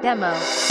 Demo.